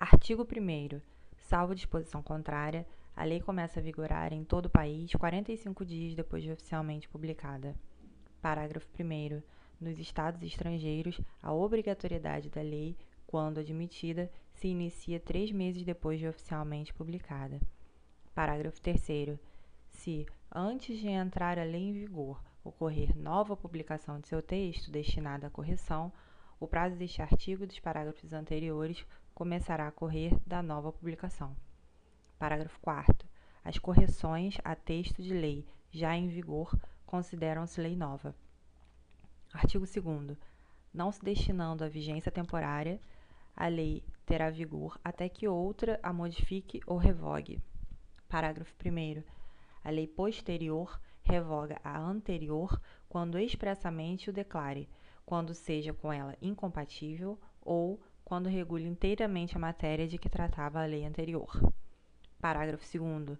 Artigo 1. Salvo disposição contrária, a lei começa a vigorar em todo o país 45 dias depois de oficialmente publicada. Parágrafo 1. Nos estados estrangeiros, a obrigatoriedade da lei, quando admitida, se inicia três meses depois de oficialmente publicada. Parágrafo 3. Se, antes de entrar a lei em vigor, ocorrer nova publicação de seu texto destinada à correção, o prazo deste artigo e dos parágrafos anteriores começará a correr da nova publicação. Parágrafo 4. As correções a texto de lei já em vigor consideram-se lei nova. Artigo 2. Não se destinando a vigência temporária, a lei terá vigor até que outra a modifique ou revogue. Parágrafo 1. A lei posterior revoga a anterior quando expressamente o declare, quando seja com ela incompatível ou quando regule inteiramente a matéria de que tratava a lei anterior. Parágrafo 2.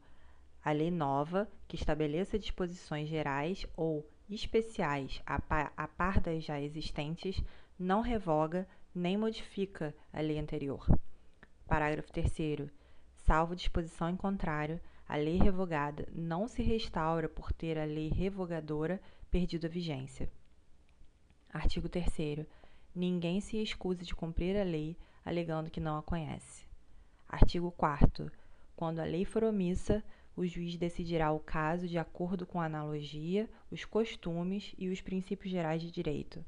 A lei nova, que estabeleça disposições gerais ou especiais a par, a par das já existentes, não revoga nem modifica a lei anterior. Parágrafo 3. Salvo disposição em contrário, a lei revogada não se restaura por ter a lei revogadora perdido a vigência. Artigo 3 ninguém se excusa de cumprir a lei alegando que não a conhece. Artigo 4 Quando a lei for omissa, o juiz decidirá o caso de acordo com a analogia, os costumes e os princípios gerais de direito.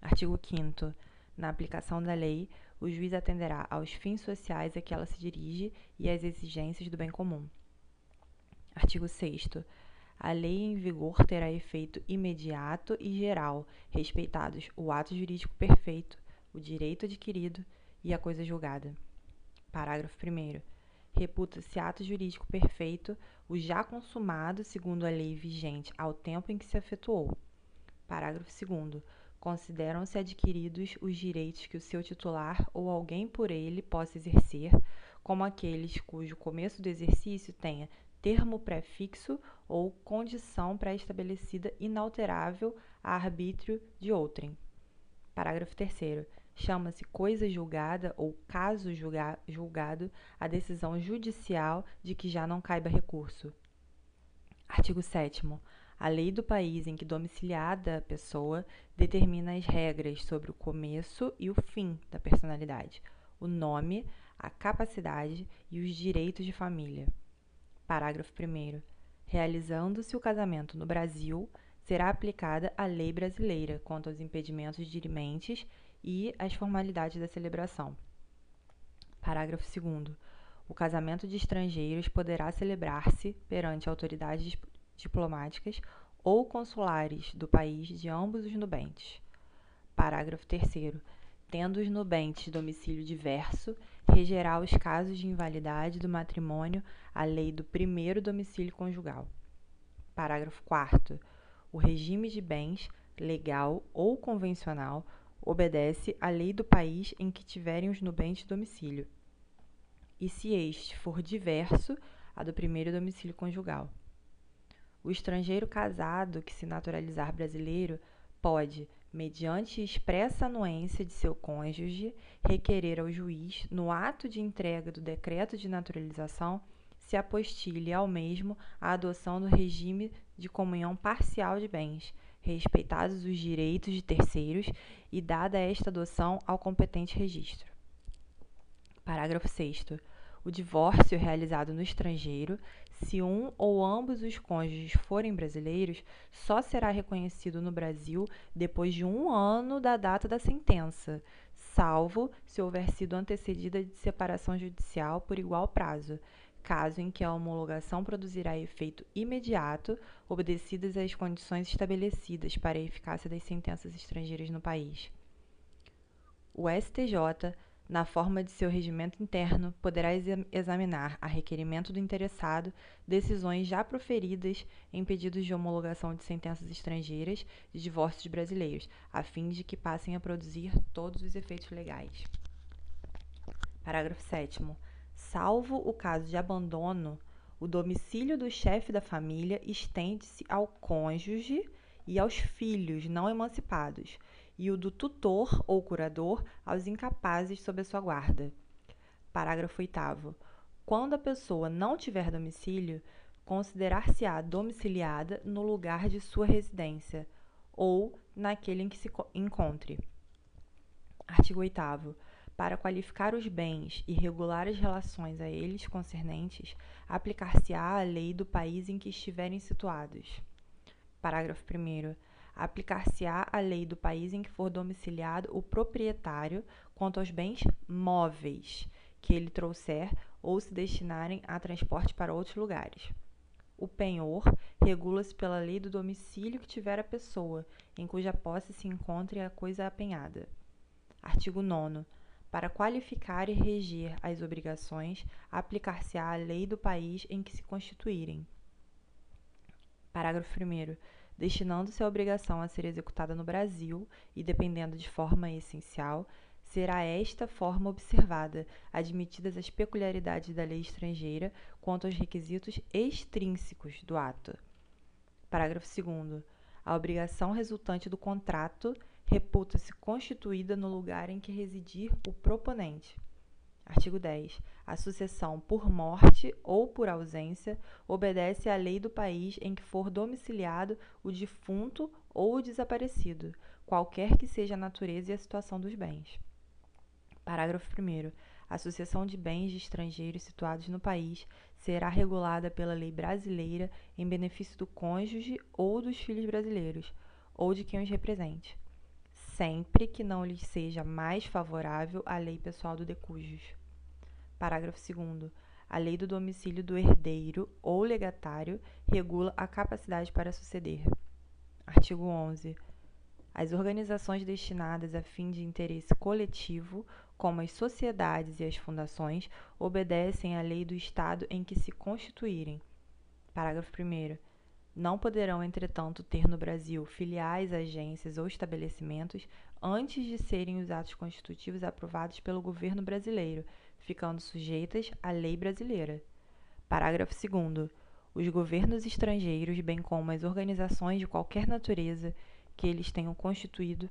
Artigo 5 Na aplicação da lei, o juiz atenderá aos fins sociais a que ela se dirige e às exigências do bem comum. Artigo 6 a lei em vigor terá efeito imediato e geral, respeitados o ato jurídico perfeito, o direito adquirido e a coisa julgada. Parágrafo 1. Reputa-se ato jurídico perfeito o já consumado segundo a lei vigente ao tempo em que se efetuou. Parágrafo 2. Consideram-se adquiridos os direitos que o seu titular ou alguém por ele possa exercer, como aqueles cujo começo do exercício tenha termo prefixo ou condição pré-estabelecida inalterável a arbítrio de outrem. Parágrafo 3 chama-se coisa julgada ou caso julga julgado a decisão judicial de que já não caiba recurso. Artigo 7 a lei do país em que domiciliada a pessoa determina as regras sobre o começo e o fim da personalidade, o nome, a capacidade e os direitos de família. Parágrafo 1. Realizando-se o casamento no Brasil, será aplicada a lei brasileira quanto aos impedimentos dirimentes e às formalidades da celebração. Parágrafo 2. O casamento de estrangeiros poderá celebrar-se perante autoridades diplomáticas ou consulares do país de ambos os nubentes. Parágrafo 3 tendo os nubentes domicílio diverso, regerá os casos de invalidade do matrimônio a lei do primeiro domicílio conjugal. Parágrafo 4 O regime de bens, legal ou convencional, obedece à lei do país em que tiverem os nubentes domicílio, e se este for diverso, a do primeiro domicílio conjugal. O estrangeiro casado que se naturalizar brasileiro pode, mediante expressa anuência de seu cônjuge, requerer ao juiz, no ato de entrega do decreto de naturalização, se apostile ao mesmo a adoção do regime de comunhão parcial de bens, respeitados os direitos de terceiros e dada esta adoção ao competente registro. Parágrafo 6 o divórcio realizado no estrangeiro, se um ou ambos os cônjuges forem brasileiros, só será reconhecido no Brasil depois de um ano da data da sentença, salvo se houver sido antecedida de separação judicial por igual prazo, caso em que a homologação produzirá efeito imediato, obedecidas as condições estabelecidas para a eficácia das sentenças estrangeiras no país. O STJ na forma de seu regimento interno, poderá examinar, a requerimento do interessado, decisões já proferidas em pedidos de homologação de sentenças estrangeiras de divórcios brasileiros, a fim de que passem a produzir todos os efeitos legais. Parágrafo 7. Salvo o caso de abandono, o domicílio do chefe da família estende-se ao cônjuge e aos filhos não emancipados e o do tutor ou curador aos incapazes sob a sua guarda. Parágrafo 8. Quando a pessoa não tiver domicílio, considerar-se-á domiciliada no lugar de sua residência ou naquele em que se encontre. Artigo 8. Para qualificar os bens e regular as relações a eles concernentes, aplicar-se-á a lei do país em que estiverem situados. Parágrafo 1. Aplicar-se-á a lei do país em que for domiciliado o proprietário quanto aos bens móveis que ele trouxer ou se destinarem a transporte para outros lugares. O penhor regula-se pela lei do domicílio que tiver a pessoa, em cuja posse se encontre a coisa apenhada. Artigo 9. Para qualificar e reger as obrigações, aplicar-se-á a lei do país em que se constituírem. Parágrafo 1. Destinando-se a obrigação a ser executada no Brasil e dependendo de forma essencial, será esta forma observada, admitidas as peculiaridades da lei estrangeira quanto aos requisitos extrínsecos do ato. Parágrafo 2. A obrigação resultante do contrato reputa-se constituída no lugar em que residir o proponente. Artigo 10. A sucessão por morte ou por ausência obedece à lei do país em que for domiciliado o defunto ou o desaparecido, qualquer que seja a natureza e a situação dos bens. Parágrafo 1. A sucessão de bens de estrangeiros situados no país será regulada pela lei brasileira em benefício do cônjuge ou dos filhos brasileiros, ou de quem os represente sempre que não lhes seja mais favorável a lei pessoal do decujus. Parágrafo 2 a lei do domicílio do herdeiro ou legatário regula a capacidade para suceder. Artigo 11. As organizações destinadas a fim de interesse coletivo, como as sociedades e as fundações, obedecem à lei do Estado em que se constituírem. Parágrafo 1. Não poderão, entretanto, ter no Brasil filiais, agências ou estabelecimentos antes de serem os atos constitutivos aprovados pelo governo brasileiro, ficando sujeitas à lei brasileira. Parágrafo 2. Os governos estrangeiros, bem como as organizações de qualquer natureza que eles tenham constituído,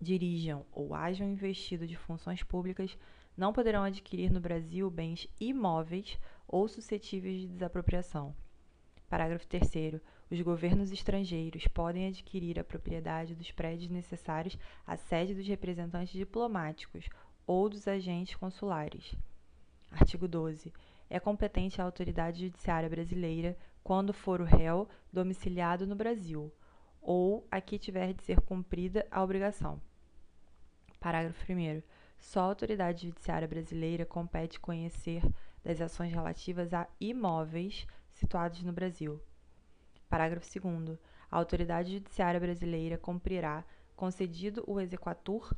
dirijam ou hajam investido de funções públicas, não poderão adquirir no Brasil bens imóveis ou suscetíveis de desapropriação. Parágrafo 3. Os governos estrangeiros podem adquirir a propriedade dos prédios necessários à sede dos representantes diplomáticos ou dos agentes consulares. Artigo 12. É competente a autoridade judiciária brasileira quando for o réu domiciliado no Brasil ou a que tiver de ser cumprida a obrigação. Parágrafo 1. Só a autoridade judiciária brasileira compete conhecer das ações relativas a imóveis situados no Brasil. Parágrafo 2. A autoridade judiciária brasileira cumprirá, concedido o exequatur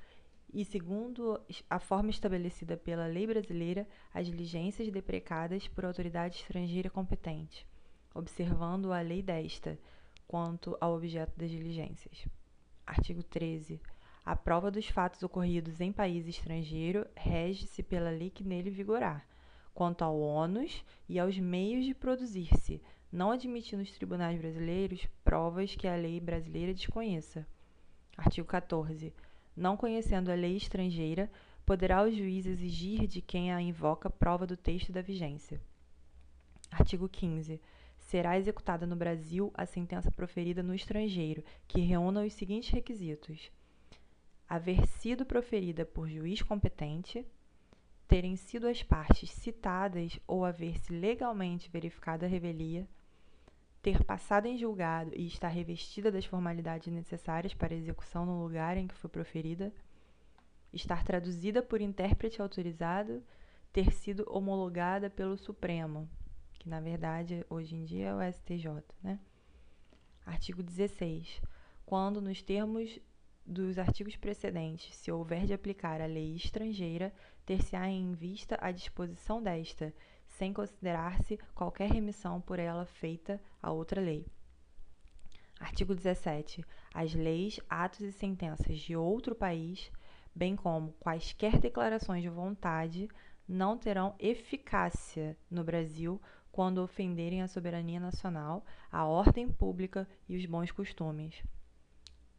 e, segundo a forma estabelecida pela lei brasileira, as diligências deprecadas por autoridade estrangeira competente, observando a lei desta quanto ao objeto das diligências. Artigo 13. A prova dos fatos ocorridos em país estrangeiro rege-se pela lei que nele vigorar quanto ao ônus e aos meios de produzir-se, não admitindo os tribunais brasileiros provas que a lei brasileira desconheça. Artigo 14. Não conhecendo a lei estrangeira, poderá o juiz exigir de quem a invoca prova do texto da vigência. Artigo 15. Será executada no Brasil a sentença proferida no estrangeiro, que reúna os seguintes requisitos: haver sido proferida por juiz competente, terem sido as partes citadas ou haver-se legalmente verificado a revelia, ter passado em julgado e estar revestida das formalidades necessárias para execução no lugar em que foi proferida, estar traduzida por intérprete autorizado, ter sido homologada pelo Supremo, que na verdade hoje em dia é o STJ, né? Artigo 16. Quando nos termos dos artigos precedentes, se houver de aplicar a lei estrangeira, ter-se-á em vista a disposição desta, sem considerar-se qualquer remissão por ela feita a outra lei. Artigo 17. As leis, atos e sentenças de outro país, bem como quaisquer declarações de vontade, não terão eficácia no Brasil quando ofenderem a soberania nacional, a ordem pública e os bons costumes.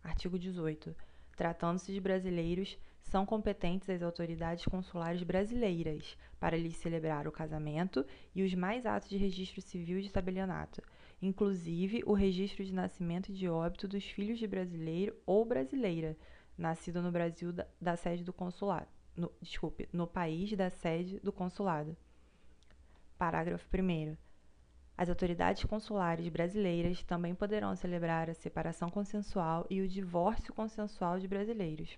Artigo 18. Tratando-se de brasileiros, são competentes as autoridades consulares brasileiras para lhes celebrar o casamento e os mais atos de registro civil de tabelionato, inclusive o registro de nascimento e de óbito dos filhos de brasileiro ou brasileira, nascido no Brasil da, da sede do consulado. No, desculpe, no país da sede do consulado. Parágrafo 1. As autoridades consulares brasileiras também poderão celebrar a separação consensual e o divórcio consensual de brasileiros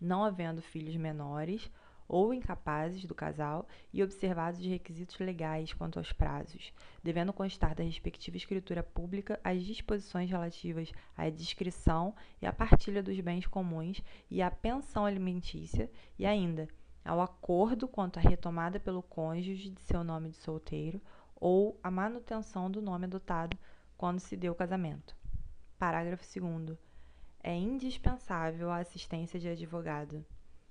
não havendo filhos menores ou incapazes do casal e observados os requisitos legais quanto aos prazos, devendo constar da respectiva escritura pública as disposições relativas à descrição e à partilha dos bens comuns e à pensão alimentícia e ainda ao acordo quanto à retomada pelo cônjuge de seu nome de solteiro ou à manutenção do nome adotado quando se deu o casamento. Parágrafo 2 é indispensável a assistência de advogado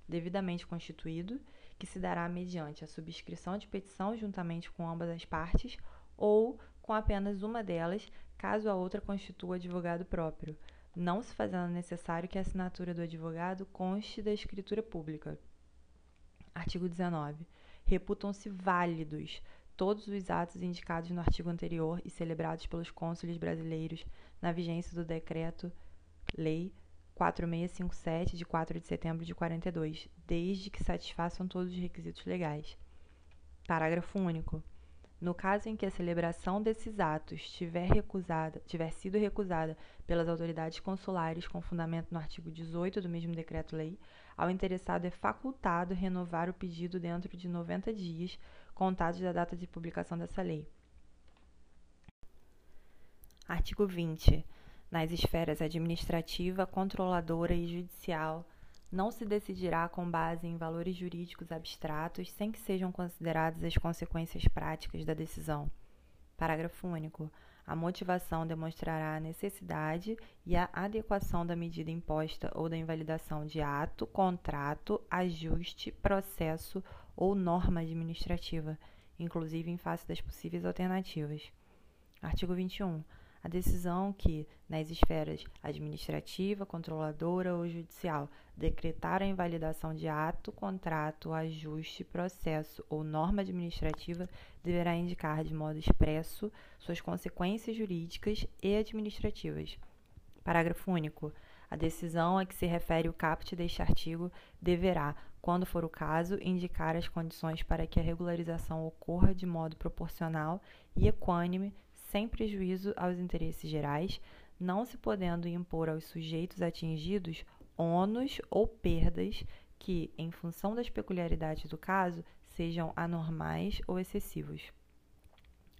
devidamente constituído, que se dará mediante a subscrição de petição juntamente com ambas as partes ou com apenas uma delas, caso a outra constitua advogado próprio, não se fazendo necessário que a assinatura do advogado conste da escritura pública. Artigo 19. Reputam-se válidos todos os atos indicados no artigo anterior e celebrados pelos cônsules brasileiros na vigência do decreto Lei 4657, de 4 de setembro de 42, desde que satisfaçam todos os requisitos legais. Parágrafo único. No caso em que a celebração desses atos tiver, recusada, tiver sido recusada pelas autoridades consulares com fundamento no artigo 18 do mesmo decreto-lei, ao interessado é facultado renovar o pedido dentro de 90 dias, contados da data de publicação dessa lei. Artigo 20 nas esferas administrativa, controladora e judicial, não se decidirá com base em valores jurídicos abstratos sem que sejam consideradas as consequências práticas da decisão. Parágrafo único. A motivação demonstrará a necessidade e a adequação da medida imposta ou da invalidação de ato, contrato, ajuste, processo ou norma administrativa, inclusive em face das possíveis alternativas. Artigo 21. A decisão que, nas esferas administrativa, controladora ou judicial, decretar a invalidação de ato, contrato, ajuste, processo ou norma administrativa deverá indicar de modo expresso suas consequências jurídicas e administrativas. Parágrafo único. A decisão a que se refere o caput deste artigo deverá, quando for o caso, indicar as condições para que a regularização ocorra de modo proporcional e equânime sem prejuízo aos interesses gerais, não se podendo impor aos sujeitos atingidos ônus ou perdas que, em função das peculiaridades do caso, sejam anormais ou excessivos.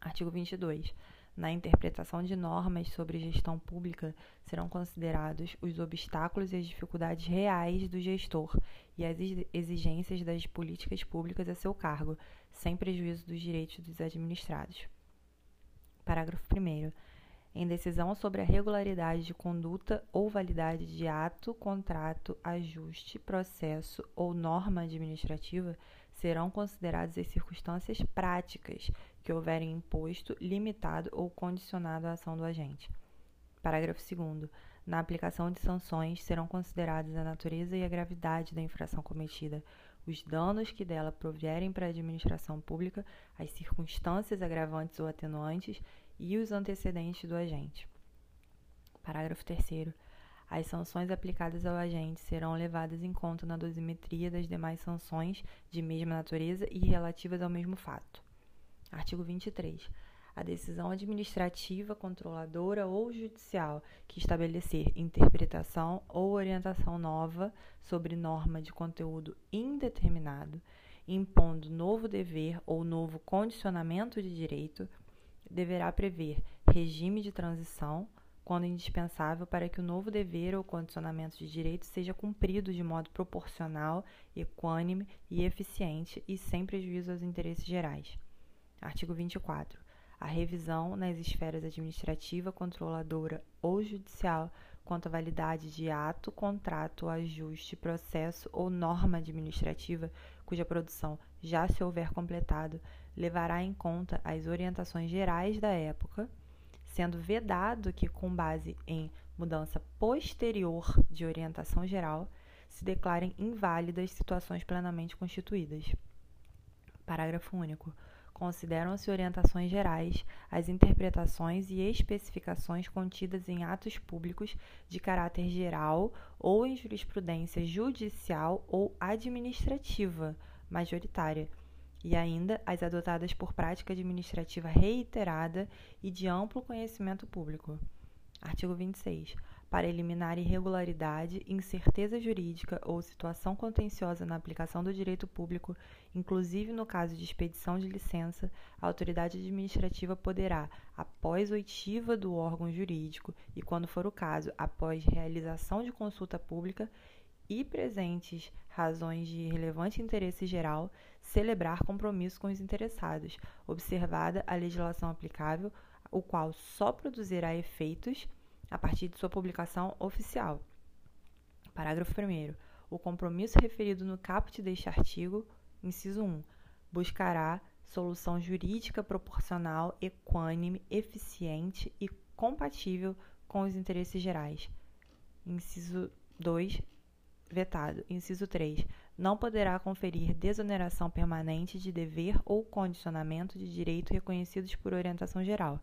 Artigo 22. Na interpretação de normas sobre gestão pública, serão considerados os obstáculos e as dificuldades reais do gestor e as exigências das políticas públicas a seu cargo, sem prejuízo dos direitos dos administrados. Parágrafo 1. Em decisão sobre a regularidade de conduta ou validade de ato, contrato, ajuste, processo ou norma administrativa, serão consideradas as circunstâncias práticas que houverem imposto, limitado ou condicionado a ação do agente. Parágrafo 2. Na aplicação de sanções, serão consideradas a natureza e a gravidade da infração cometida, os danos que dela provierem para a administração pública, as circunstâncias agravantes ou atenuantes e os antecedentes do agente. Parágrafo 3. As sanções aplicadas ao agente serão levadas em conta na dosimetria das demais sanções de mesma natureza e relativas ao mesmo fato. Artigo 23 a decisão administrativa, controladora ou judicial que estabelecer interpretação ou orientação nova sobre norma de conteúdo indeterminado, impondo novo dever ou novo condicionamento de direito, deverá prever regime de transição quando indispensável para que o novo dever ou condicionamento de direito seja cumprido de modo proporcional, equânime e eficiente e sem prejuízo aos interesses gerais. Artigo 24 a revisão nas esferas administrativa, controladora ou judicial quanto à validade de ato, contrato, ajuste, processo ou norma administrativa cuja produção já se houver completado, levará em conta as orientações gerais da época, sendo vedado que, com base em mudança posterior de orientação geral, se declarem inválidas situações plenamente constituídas. Parágrafo único. Consideram-se orientações gerais as interpretações e especificações contidas em atos públicos de caráter geral ou em jurisprudência judicial ou administrativa majoritária, e ainda as adotadas por prática administrativa reiterada e de amplo conhecimento público. Artigo 26 para eliminar irregularidade, incerteza jurídica ou situação contenciosa na aplicação do direito público, inclusive no caso de expedição de licença, a autoridade administrativa poderá, após oitiva do órgão jurídico e, quando for o caso, após realização de consulta pública e presentes razões de relevante interesse geral, celebrar compromisso com os interessados, observada a legislação aplicável, o qual só produzirá efeitos a partir de sua publicação oficial. Parágrafo 1. O compromisso referido no caput deste artigo, inciso 1, buscará solução jurídica proporcional, equânime, eficiente e compatível com os interesses gerais. Inciso 2, vetado. Inciso 3. Não poderá conferir desoneração permanente de dever ou condicionamento de direito reconhecidos por orientação geral.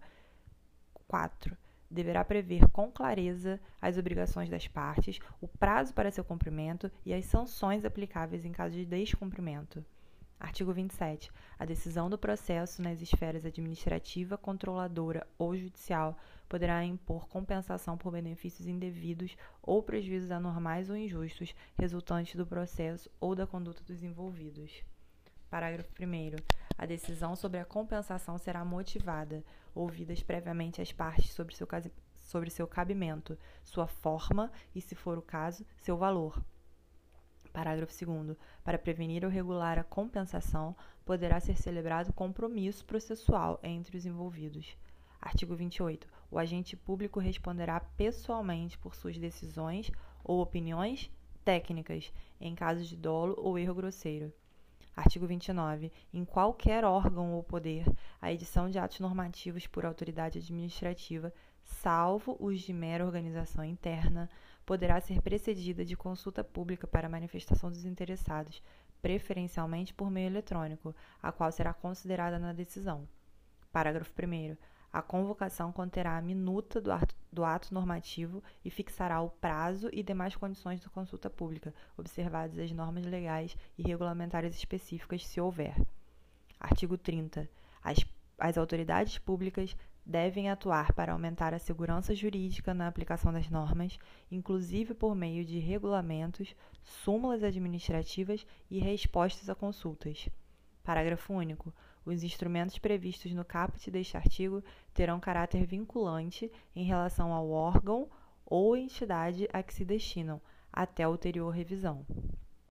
4 deverá prever com clareza as obrigações das partes, o prazo para seu cumprimento e as sanções aplicáveis em caso de descumprimento. Artigo 27. A decisão do processo nas esferas administrativa, controladora ou judicial poderá impor compensação por benefícios indevidos ou prejuízos anormais ou injustos resultantes do processo ou da conduta dos envolvidos. Parágrafo 1. A decisão sobre a compensação será motivada, ouvidas previamente as partes sobre seu, sobre seu cabimento, sua forma e, se for o caso, seu valor. Parágrafo 2. Para prevenir ou regular a compensação, poderá ser celebrado compromisso processual entre os envolvidos. Artigo 28. O agente público responderá pessoalmente por suas decisões ou opiniões técnicas em caso de dolo ou erro grosseiro. Artigo 29. Em qualquer órgão ou poder, a edição de atos normativos por autoridade administrativa, salvo os de mera organização interna, poderá ser precedida de consulta pública para manifestação dos interessados, preferencialmente por meio eletrônico, a qual será considerada na decisão. Parágrafo 1. A convocação conterá a minuta do ato, do ato, normativo e fixará o prazo e demais condições da consulta pública, observadas as normas legais e regulamentares específicas, se houver. Artigo 30. As, as autoridades públicas devem atuar para aumentar a segurança jurídica na aplicação das normas, inclusive por meio de regulamentos, súmulas administrativas e respostas a consultas. Parágrafo único. Os instrumentos previstos no caput deste artigo terão caráter vinculante em relação ao órgão ou entidade a que se destinam, até ulterior revisão.